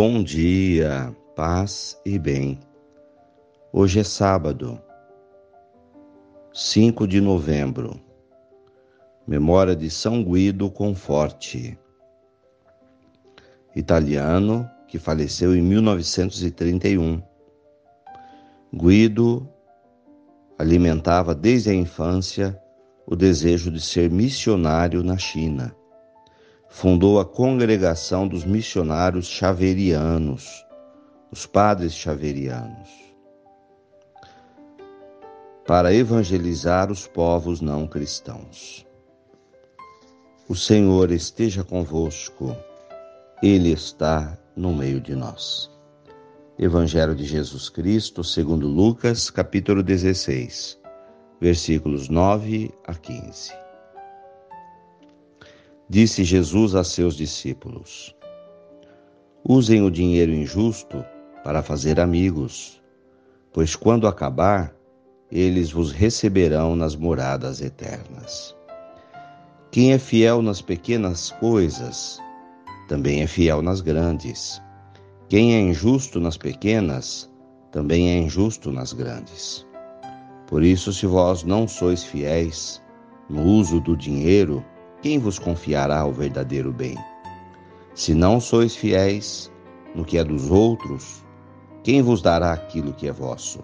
Bom dia, paz e bem. Hoje é sábado, 5 de novembro, memória de São Guido Conforte, italiano que faleceu em 1931. Guido alimentava desde a infância o desejo de ser missionário na China fundou a Congregação dos Missionários Xaverianos, os Padres Xaverianos, para evangelizar os povos não cristãos. O Senhor esteja convosco, Ele está no meio de nós. Evangelho de Jesus Cristo, segundo Lucas, capítulo 16, versículos 9 a 15. Disse Jesus a seus discípulos: Usem o dinheiro injusto para fazer amigos, pois quando acabar, eles vos receberão nas moradas eternas. Quem é fiel nas pequenas coisas, também é fiel nas grandes. Quem é injusto nas pequenas, também é injusto nas grandes. Por isso, se vós não sois fiéis no uso do dinheiro, quem vos confiará o verdadeiro bem? Se não sois fiéis no que é dos outros, quem vos dará aquilo que é vosso?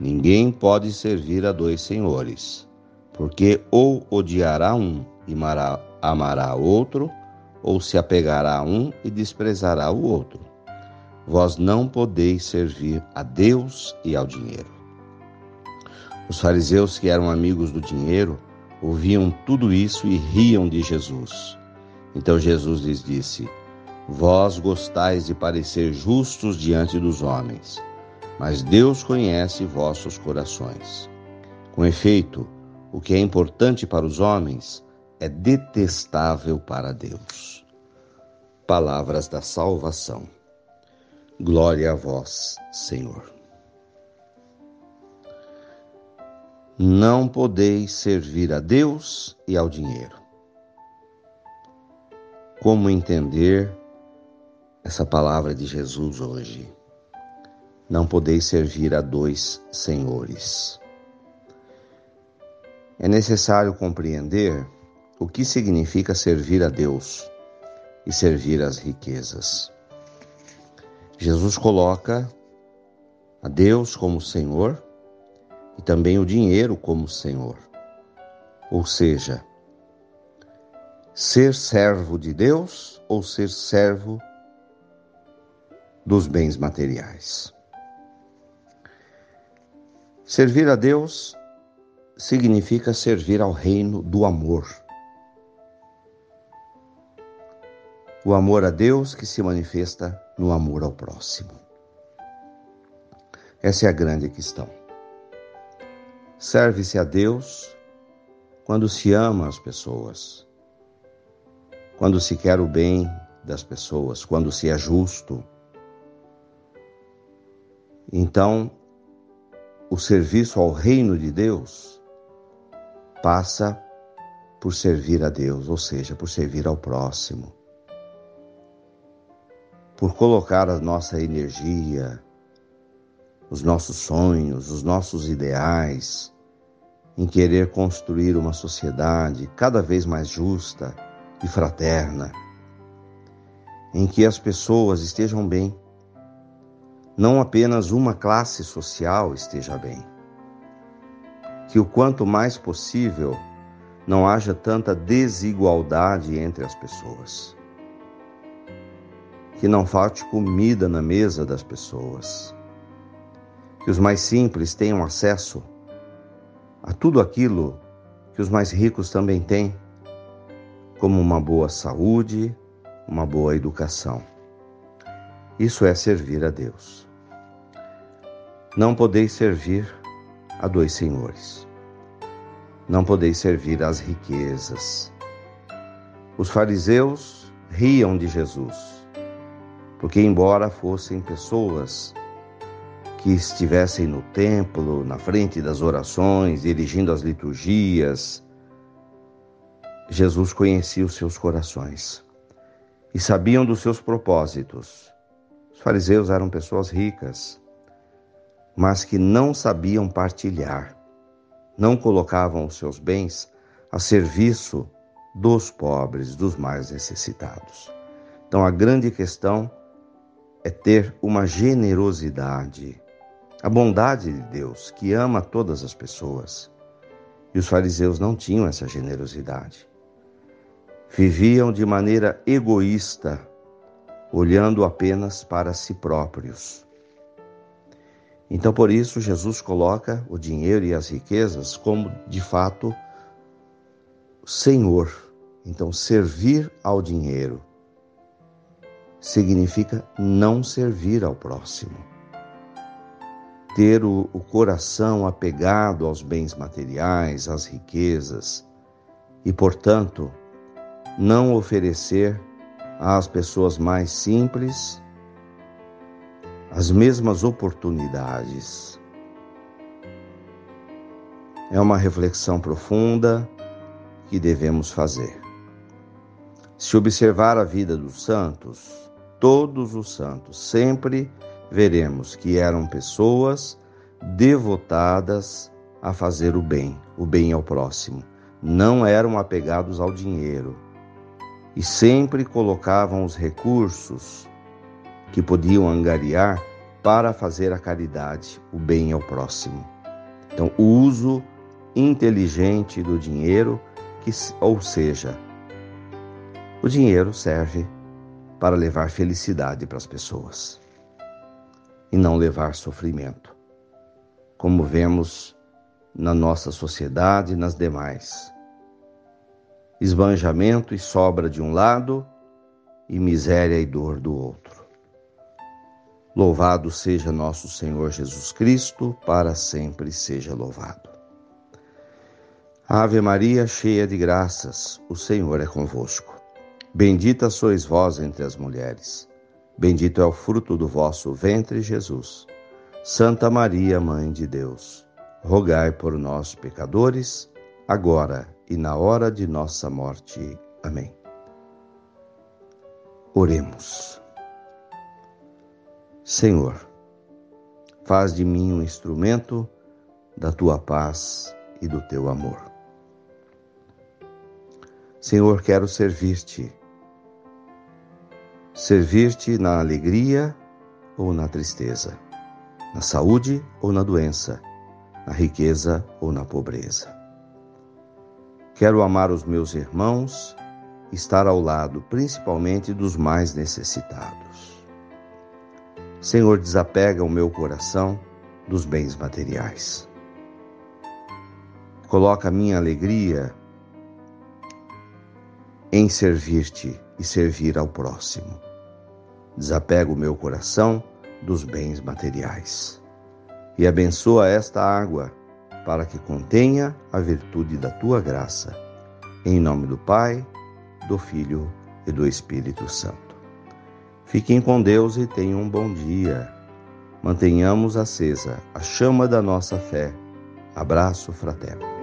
Ninguém pode servir a dois senhores, porque ou odiará um e amará outro, ou se apegará a um e desprezará o outro. Vós não podeis servir a Deus e ao dinheiro. Os fariseus que eram amigos do dinheiro ouviam tudo isso e riam de Jesus. Então Jesus lhes disse: Vós gostais de parecer justos diante dos homens, mas Deus conhece vossos corações. Com efeito, o que é importante para os homens é detestável para Deus. Palavras da salvação. Glória a vós, Senhor. Não podeis servir a Deus e ao dinheiro. Como entender essa palavra de Jesus hoje? Não podeis servir a dois senhores. É necessário compreender o que significa servir a Deus e servir as riquezas. Jesus coloca a Deus como Senhor e também o dinheiro como Senhor. Ou seja, ser servo de Deus ou ser servo dos bens materiais. Servir a Deus significa servir ao reino do amor. O amor a Deus que se manifesta no amor ao próximo. Essa é a grande questão. Serve-se a Deus quando se ama as pessoas, quando se quer o bem das pessoas, quando se é justo. Então, o serviço ao reino de Deus passa por servir a Deus, ou seja, por servir ao próximo, por colocar a nossa energia, os nossos sonhos, os nossos ideais, em querer construir uma sociedade cada vez mais justa e fraterna, em que as pessoas estejam bem, não apenas uma classe social esteja bem. Que o quanto mais possível não haja tanta desigualdade entre as pessoas. Que não falte comida na mesa das pessoas que os mais simples tenham acesso a tudo aquilo que os mais ricos também têm, como uma boa saúde, uma boa educação. Isso é servir a Deus. Não podeis servir a dois senhores. Não podeis servir às riquezas. Os fariseus riam de Jesus, porque, embora fossem pessoas que estivessem no templo, na frente das orações, dirigindo as liturgias. Jesus conhecia os seus corações e sabiam dos seus propósitos Os fariseus eram pessoas ricas, mas que não sabiam partilhar, não colocavam os seus bens a serviço dos pobres, dos mais necessitados. Então a grande questão é ter uma generosidade, a bondade de Deus que ama todas as pessoas. E os fariseus não tinham essa generosidade. Viviam de maneira egoísta, olhando apenas para si próprios. Então, por isso, Jesus coloca o dinheiro e as riquezas como, de fato, Senhor. Então, servir ao dinheiro significa não servir ao próximo. Ter o, o coração apegado aos bens materiais, às riquezas, e, portanto, não oferecer às pessoas mais simples as mesmas oportunidades. É uma reflexão profunda que devemos fazer. Se observar a vida dos santos, todos os santos, sempre veremos que eram pessoas devotadas a fazer o bem, o bem ao próximo. Não eram apegados ao dinheiro e sempre colocavam os recursos que podiam angariar para fazer a caridade, o bem ao próximo. Então, o uso inteligente do dinheiro, que, ou seja, o dinheiro serve para levar felicidade para as pessoas e não levar sofrimento, como vemos na nossa sociedade e nas demais. Esbanjamento e sobra de um lado e miséria e dor do outro. Louvado seja nosso Senhor Jesus Cristo, para sempre seja louvado. Ave Maria, cheia de graças, o Senhor é convosco. Bendita sois vós entre as mulheres. Bendito é o fruto do vosso ventre, Jesus. Santa Maria, Mãe de Deus, rogai por nós, pecadores, agora e na hora de nossa morte. Amém. Oremos. Senhor, faz de mim um instrumento da tua paz e do teu amor. Senhor, quero servir-te. Servir-te na alegria ou na tristeza, na saúde ou na doença, na riqueza ou na pobreza. Quero amar os meus irmãos, estar ao lado principalmente dos mais necessitados. Senhor, desapega o meu coração dos bens materiais. Coloca a minha alegria em servir-te e servir ao próximo. Desapega o meu coração dos bens materiais. E abençoa esta água para que contenha a virtude da tua graça. Em nome do Pai, do Filho e do Espírito Santo. Fiquem com Deus e tenham um bom dia. Mantenhamos acesa a chama da nossa fé. Abraço fraterno.